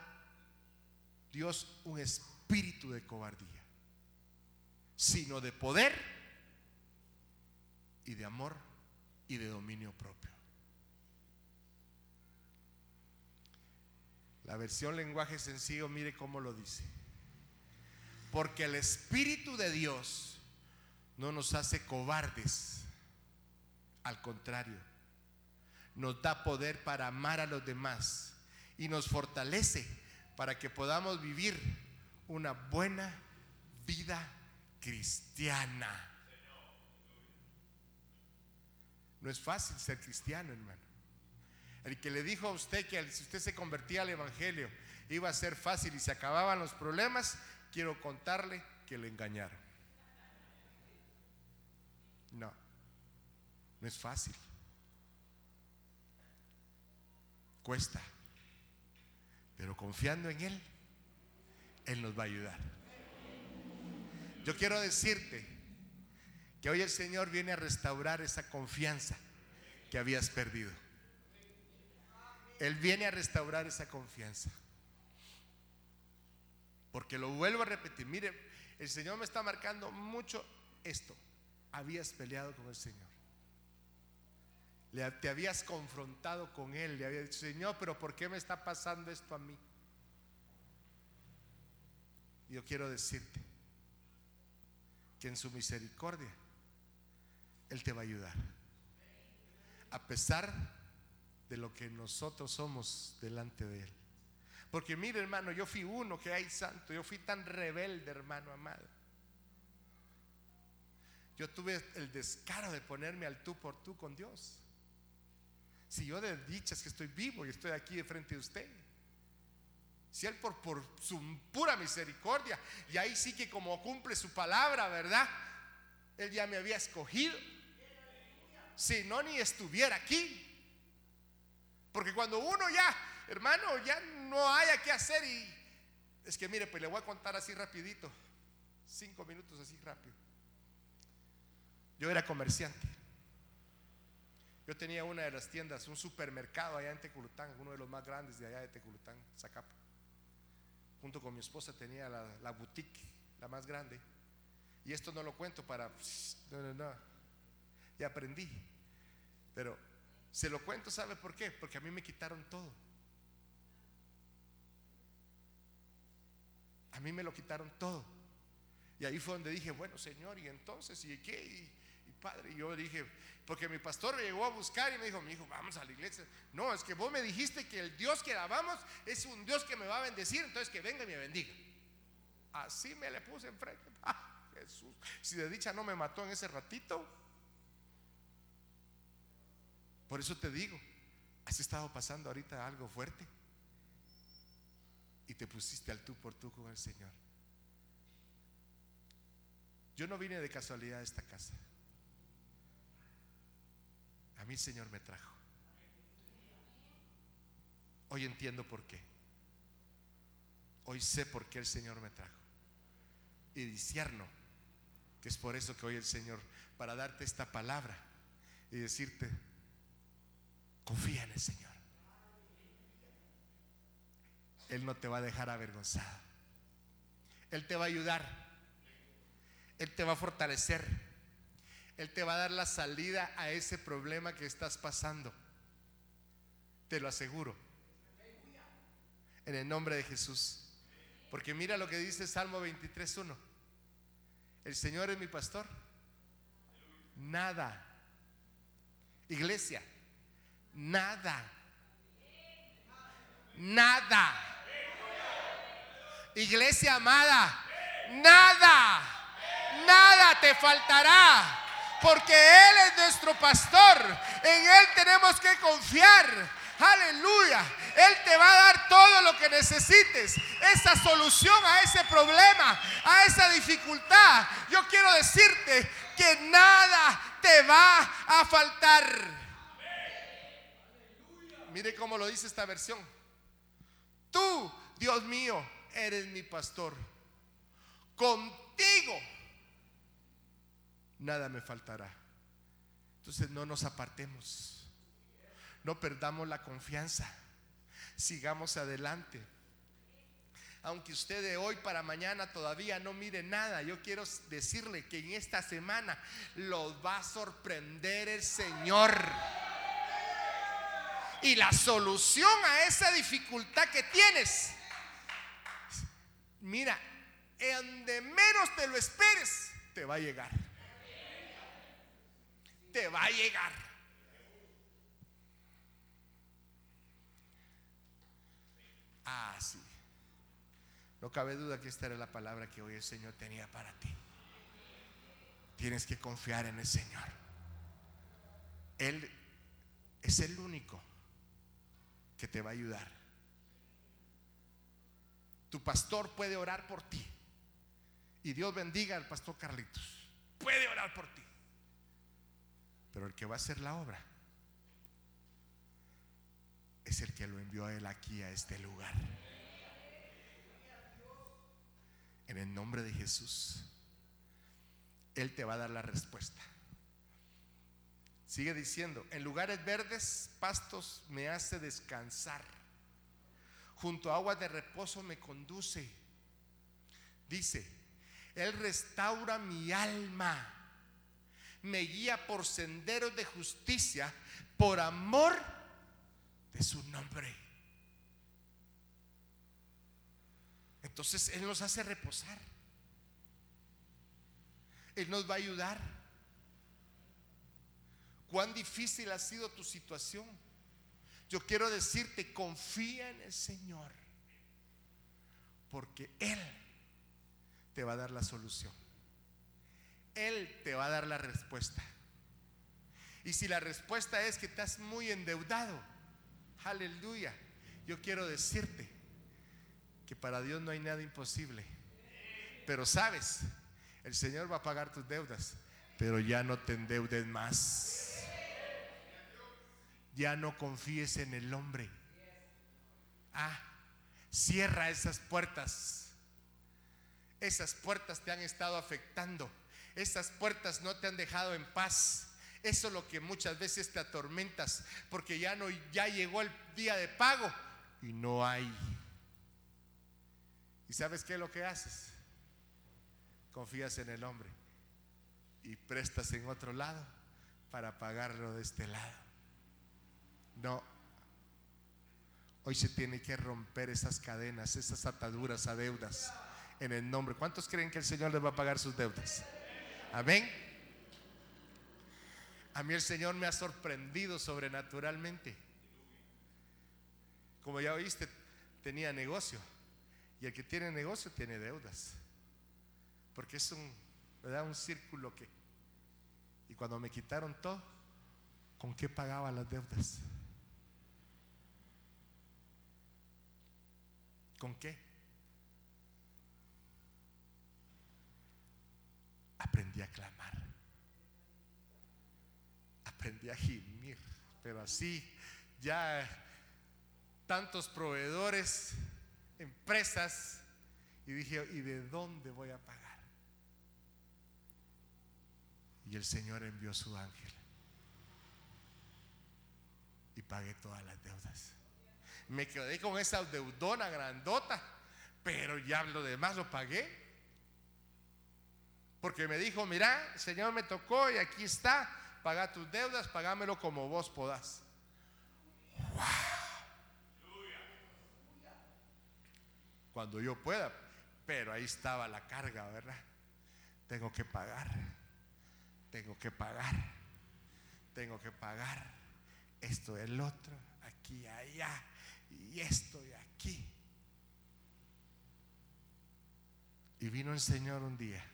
Dios un espíritu de cobardía, sino de poder y de amor y de dominio propio. La versión lenguaje sencillo, mire cómo lo dice. Porque el Espíritu de Dios no nos hace cobardes. Al contrario, nos da poder para amar a los demás y nos fortalece para que podamos vivir una buena vida cristiana. No es fácil ser cristiano, hermano. El que le dijo a usted que si usted se convertía al Evangelio iba a ser fácil y se acababan los problemas, quiero contarle que le engañaron. No, no es fácil. Cuesta. Pero confiando en Él, Él nos va a ayudar. Yo quiero decirte que hoy el Señor viene a restaurar esa confianza que habías perdido. Él viene a restaurar esa confianza. Porque lo vuelvo a repetir, mire, el Señor me está marcando mucho esto. Habías peleado con el Señor. Te habías confrontado con Él. Le habías dicho, Señor, pero ¿por qué me está pasando esto a mí? Yo quiero decirte que en su misericordia él te va a ayudar. A pesar de lo que nosotros somos delante de Él. Porque mire hermano, yo fui uno que hay santo, yo fui tan rebelde hermano amado. Yo tuve el descaro de ponerme al tú por tú con Dios. Si yo de dichas que estoy vivo y estoy aquí de frente de usted. Si Él por, su pura misericordia, y ahí sí que como cumple su palabra, ¿verdad? Él ya me había escogido si no ni estuviera aquí. Porque cuando uno ya, hermano, ya no haya que hacer y es que mire, pues le voy a contar así rapidito, cinco minutos así rápido. Yo era comerciante. Yo tenía una de las tiendas, un supermercado allá en Teculután, uno de los más grandes de allá de Teculután, Zacapa. Junto con mi esposa tenía la, la boutique, la más grande. Y esto no lo cuento para... No, no, no y aprendí. Pero se lo cuento, ¿sabe por qué? Porque a mí me quitaron todo. A mí me lo quitaron todo. Y ahí fue donde dije, bueno, Señor, y entonces, ¿y qué? Padre, y yo dije, porque mi pastor me llegó a buscar y me dijo, mi hijo, vamos a la iglesia. No, es que vos me dijiste que el Dios que alabamos es un Dios que me va a bendecir, entonces que venga y me bendiga. Así me le puse enfrente. [LAUGHS] Ah, Jesús, si de dicha no me mató en ese ratito. Por eso te digo, has estado pasando ahorita algo fuerte y te pusiste al tú por tú con el Señor. Yo no vine de casualidad a esta casa. A mí el Señor me trajo. Hoy entiendo por qué. Hoy sé por qué el Señor me trajo. Y disierno que es por eso que hoy el Señor, para darte esta palabra y decirte, confía en el Señor. Él no te va a dejar avergonzado. Él te va a ayudar. Él te va a fortalecer. Él te va a dar la salida a ese problema que estás pasando. Te lo aseguro. En el nombre de Jesús. Porque mira lo que dice Salmo 23.1. El Señor es mi pastor. Nada. Iglesia. Nada. Nada. Iglesia amada. Nada. Nada te faltará. Porque Él es nuestro pastor. En Él tenemos que confiar. Aleluya. Él te va a dar todo lo que necesites. Esa solución a ese problema, a esa dificultad. Yo quiero decirte que nada te va a faltar. Mire cómo lo dice esta versión. Tú, Dios mío, eres mi pastor. Contigo nada me faltará. Entonces no nos apartemos. No perdamos la confianza. Sigamos adelante. Aunque usted de hoy para mañana todavía no mire nada, yo quiero decirle que en esta semana los va a sorprender el Señor. Y la solución a esa dificultad que tienes, mira, en de menos te lo esperes, te va a llegar. Te va a llegar. Ah, sí. No cabe duda que esta era la palabra que hoy el Señor tenía para ti. Tienes que confiar en el Señor. Él es el único que te va a ayudar. Tu pastor puede orar por ti. Y Dios bendiga al pastor Carlitos. Puede orar por ti. Pero el que va a hacer la obra es el que lo envió a él aquí a este lugar. En el nombre de Jesús, Él te va a dar la respuesta. Sigue diciendo, en lugares verdes, pastos me hace descansar. Junto a aguas de reposo me conduce. Dice, Él restaura mi alma. Me guía por senderos de justicia, por amor de su nombre. Entonces Él nos hace reposar. Él nos va a ayudar. Cuán difícil ha sido tu situación. Yo quiero decirte, confía en el Señor. Porque Él te va a dar la solución. Él te va a dar la respuesta. Y si la respuesta es que estás muy endeudado, Aleluya. Yo quiero decirte que para Dios no hay nada imposible. Pero sabes, el Señor va a pagar tus deudas, pero ya no te endeudes más. Ya no confíes en el hombre. Ah, cierra esas puertas. Esas puertas te han estado afectando. Esas puertas no te han dejado en paz. Eso es lo que muchas veces te atormentas, porque ya no ya llegó el día de pago y no hay. ¿Y sabes qué es lo que haces? Confías en el hombre y prestas en otro lado para pagarlo de este lado. No. Hoy se tiene que romper esas cadenas, esas ataduras a deudas en el nombre. ¿Cuántos creen que el Señor les va a pagar sus deudas? Amén. A mí el Señor me ha sorprendido sobrenaturalmente. Como ya oíste, tenía negocio. Y el que tiene negocio tiene deudas. Porque es un, un círculo que... Y cuando me quitaron todo, ¿con qué pagaba las deudas? ¿Con qué? Aprendí a clamar aprendí a gimir, pero así, ya tantos proveedores, empresas, y dije, ¿y de dónde voy a pagar? Y el Señor envió su ángel. Y pagué todas las deudas. Me quedé con esa deudona grandota, pero ya lo demás lo pagué. Porque me dijo, mira, Señor me tocó y aquí está, paga tus deudas, pagámelo como vos podás. Cuando yo pueda, pero ahí estaba la carga, ¿verdad? Tengo que pagar, tengo que pagar, tengo que pagar esto, el otro, aquí, allá, y esto y aquí. Y vino el Señor un día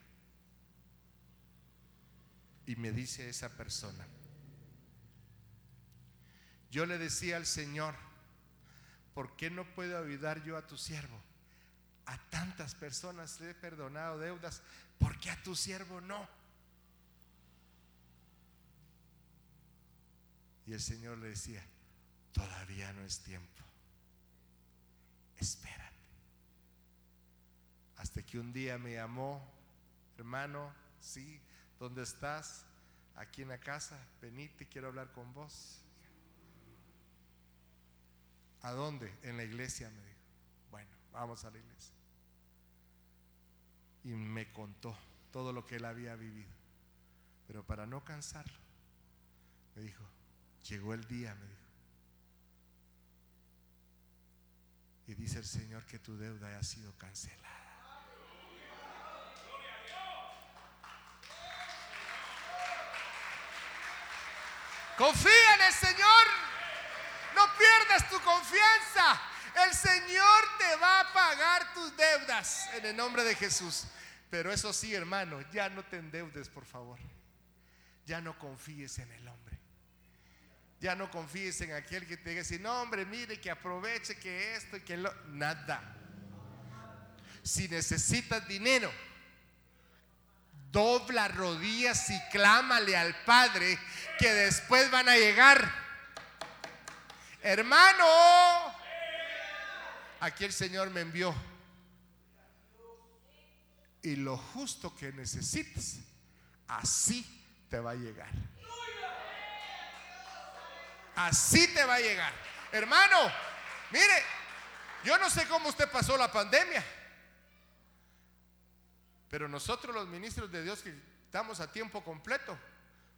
y me dice esa persona, yo le decía al Señor, ¿por qué no puedo ayudar yo a tu siervo? A tantas personas le he perdonado deudas, ¿por qué a tu siervo no? Y el Señor le decía, todavía no es tiempo, espérate. Hasta que un día me llamó, hermano, sí, ¿dónde estás? Aquí en la casa, venite, quiero hablar con vos. ¿A dónde? En la iglesia, me dijo. Bueno, vamos a la iglesia. Y me contó todo lo que él había vivido. Pero para no cansarlo, me dijo, llegó el día, me dijo. Y dice el Señor que tu deuda ha sido cancelada. Confía en el Señor. No pierdas tu confianza. El Señor te va a pagar tus deudas en el nombre de Jesús. Pero eso sí, hermano, ya no te endeudes, por favor. Ya no confíes en el hombre. Ya no confíes en aquel que te diga, si no, hombre, mire que aproveche que esto y que lo. Nada. Si necesitas dinero, dobla rodillas y clámale al Padre que después van a llegar. Hermano, aquí el Señor me envió. Y lo justo que necesites, así te va a llegar. Así te va a llegar. Hermano, mire, yo no sé cómo usted pasó la pandemia. Pero nosotros los ministros de Dios que estamos a tiempo completo,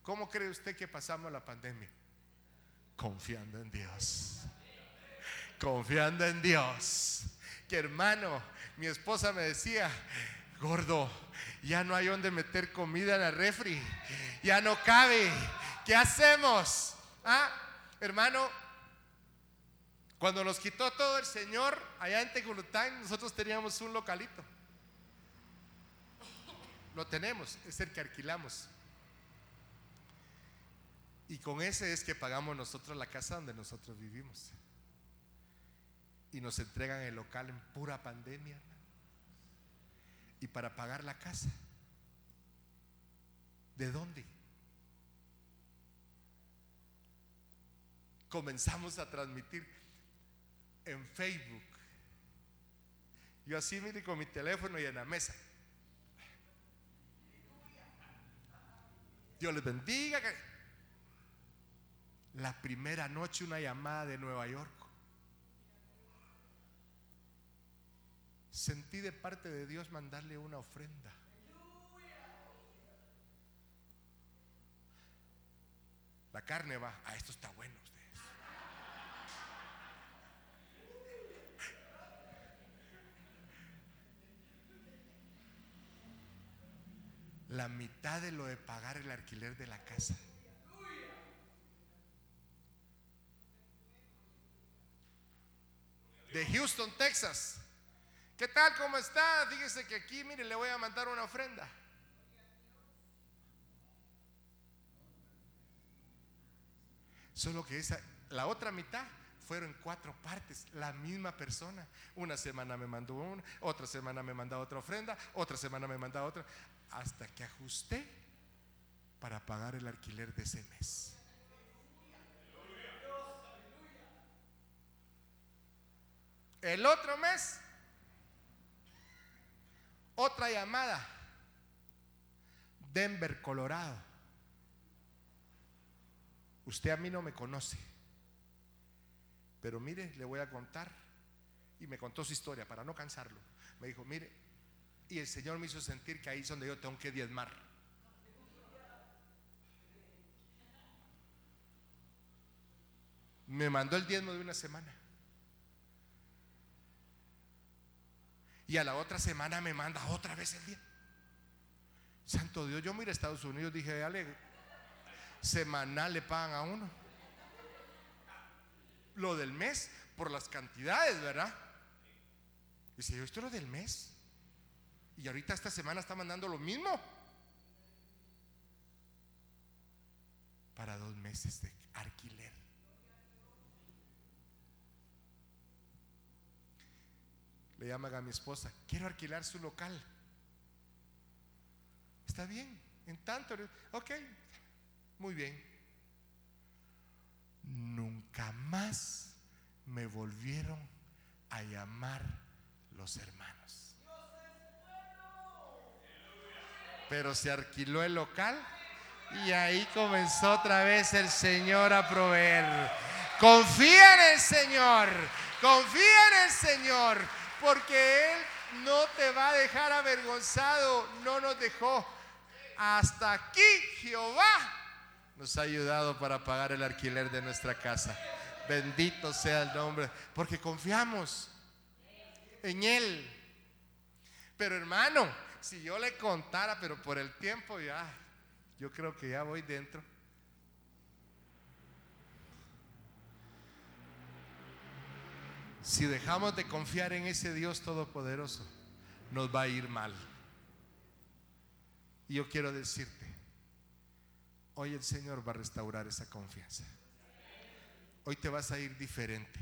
¿cómo cree usted que pasamos la pandemia? Confiando en Dios. Confiando en Dios. Que hermano, mi esposa me decía, gordo, ya no hay donde meter comida en la refri. Ya no cabe. ¿Qué hacemos? Ah, hermano, cuando nos quitó todo el Señor allá en Tecurután, nosotros teníamos un localito. Lo tenemos, es el que alquilamos. Y con ese es que pagamos nosotros la casa donde nosotros vivimos. Y nos entregan el local en pura pandemia. Y para pagar la casa. ¿De dónde? Comenzamos a transmitir en Facebook. Yo así mire con mi teléfono y en la mesa. Dios les bendiga. La primera noche una llamada de Nueva York. Sentí de parte de Dios mandarle una ofrenda. La carne va, a esto está bueno ustedes. La mitad de lo de pagar el alquiler de la casa. De Houston, Texas. ¿Qué tal? ¿Cómo está? Fíjese que aquí, mire, le voy a mandar una ofrenda. Solo que esa, la otra mitad fueron cuatro partes, la misma persona. Una semana me mandó una, otra semana me mandó otra ofrenda, otra semana me mandó otra, hasta que ajusté para pagar el alquiler de ese mes. El otro mes, otra llamada. Denver, Colorado. Usted a mí no me conoce. Pero mire, le voy a contar. Y me contó su historia para no cansarlo. Me dijo, mire, y el Señor me hizo sentir que ahí es donde yo tengo que diezmar. Me mandó el diezmo de una semana. Y a la otra semana me manda otra vez el diezmo. Santo Dios, yo mira a Estados Unidos, dije, dale, semanal le pagan a uno. Lo del mes, por las cantidades, ¿verdad? Dice, yo esto es lo del mes. Y ahorita esta semana está mandando lo mismo. Para dos meses de alquiler. Le llaman a mi esposa, quiero alquilar su local. Está bien, en tanto, ok, muy bien. Nunca más me volvieron a llamar los hermanos. Pero se alquiló el local y ahí comenzó otra vez el Señor a proveer. Confía en el Señor, confía en el Señor, porque Él no te va a dejar avergonzado, no nos dejó. Hasta aquí Jehová nos ha ayudado para pagar el alquiler de nuestra casa. Bendito sea el nombre, porque confiamos en Él. Pero hermano, si yo le contara, pero por el tiempo ya, yo creo que ya voy dentro. Si dejamos de confiar en ese Dios todopoderoso, nos va a ir mal. Y yo quiero decirte, hoy el Señor va a restaurar esa confianza. Hoy te vas a ir diferente.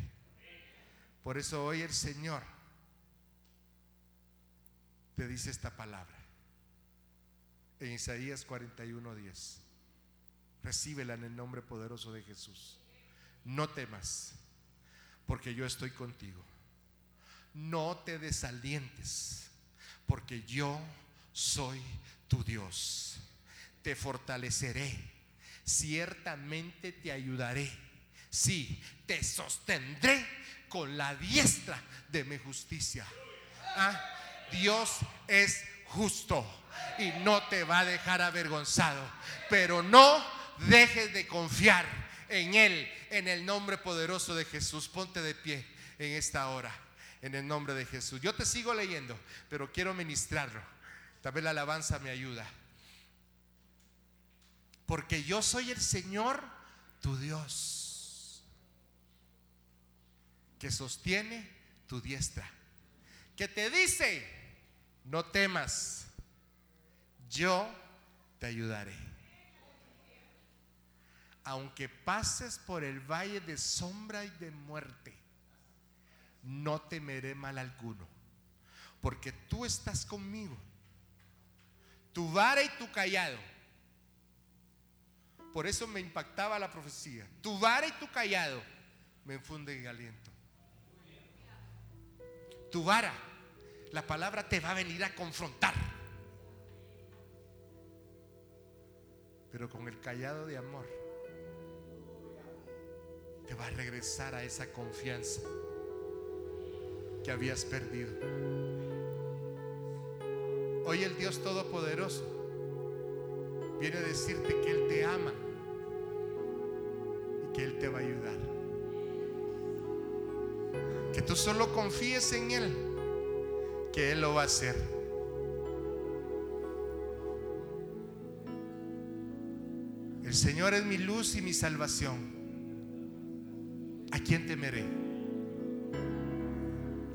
Por eso hoy el Señor te dice esta palabra. En Isaías 41:10. Recíbela en el nombre poderoso de Jesús. No temas, porque yo estoy contigo. No te desalientes, porque yo soy tu Dios. Te fortaleceré, ciertamente te ayudaré. Sí, te sostendré con la diestra de mi justicia. Ah, Dios es justo y no te va a dejar avergonzado. Pero no dejes de confiar en Él, en el nombre poderoso de Jesús. Ponte de pie en esta hora, en el nombre de Jesús. Yo te sigo leyendo, pero quiero ministrarlo. Tal vez la alabanza me ayuda. Porque yo soy el Señor, tu Dios, que sostiene tu diestra, que te dice, no temas, yo te ayudaré. Aunque pases por el valle de sombra y de muerte, no temeré mal alguno, porque tú estás conmigo tu vara y tu callado. Por eso me impactaba la profecía. Tu vara y tu callado me infunden aliento. Tu vara, la palabra te va a venir a confrontar. Pero con el callado de amor, te va a regresar a esa confianza que habías perdido. Hoy el Dios Todopoderoso viene a decirte que Él te ama y que Él te va a ayudar. Que tú solo confíes en Él, que Él lo va a hacer. El Señor es mi luz y mi salvación. ¿A quién temeré?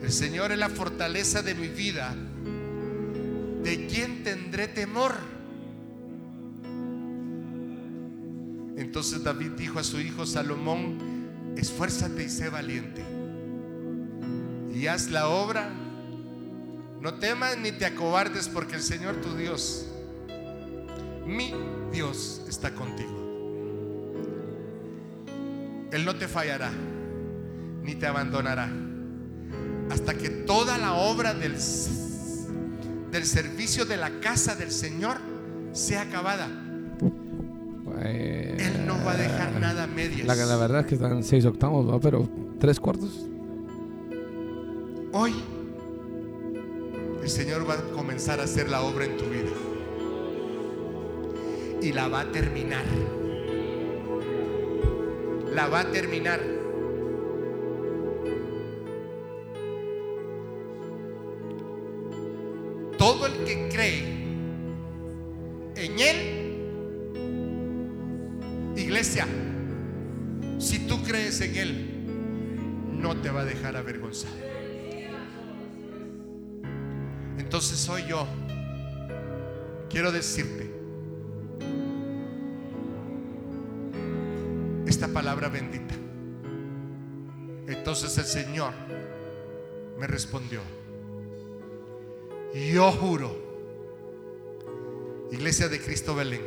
El Señor es la fortaleza de mi vida. ¿De quién tendré temor? Entonces David dijo a su hijo Salomón, esfuérzate y sé valiente. Y haz la obra. No temas ni te acobardes porque el Señor tu Dios, mi Dios, está contigo. Él no te fallará, ni te abandonará. hasta que toda la obra del, del servicio de la casa del Señor sea acabada. Eh, Él no va a dejar nada a medias. La, la verdad es que están seis octavos, ¿no? pero tres cuartos. Hoy el Señor va a comenzar a hacer la obra en tu vida. Y la va a terminar. La va a terminar. Todo el que cree en Él, iglesia, si tú crees en Él, no te va a dejar avergonzado. Entonces hoy yo quiero decirte esta palabra bendita. Entonces el Señor me respondió, yo juro, Iglesia de Cristo Belén,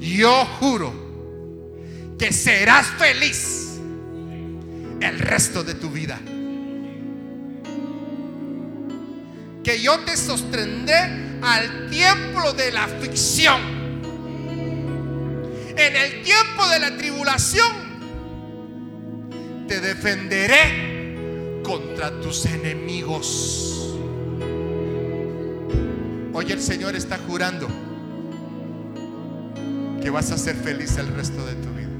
yo juro que serás feliz el resto de tu vida. Que yo te sostendré al tiempo de la aflicción. En el tiempo de la tribulación te defenderé contra tus enemigos. Hoy el Señor está jurando que vas a ser feliz el resto de tu vida.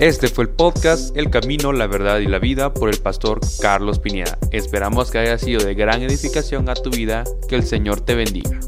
Este fue el podcast El Camino, la Verdad y la Vida por el pastor Carlos Pineda. Esperamos que haya sido de gran edificación a tu vida. Que el Señor te bendiga.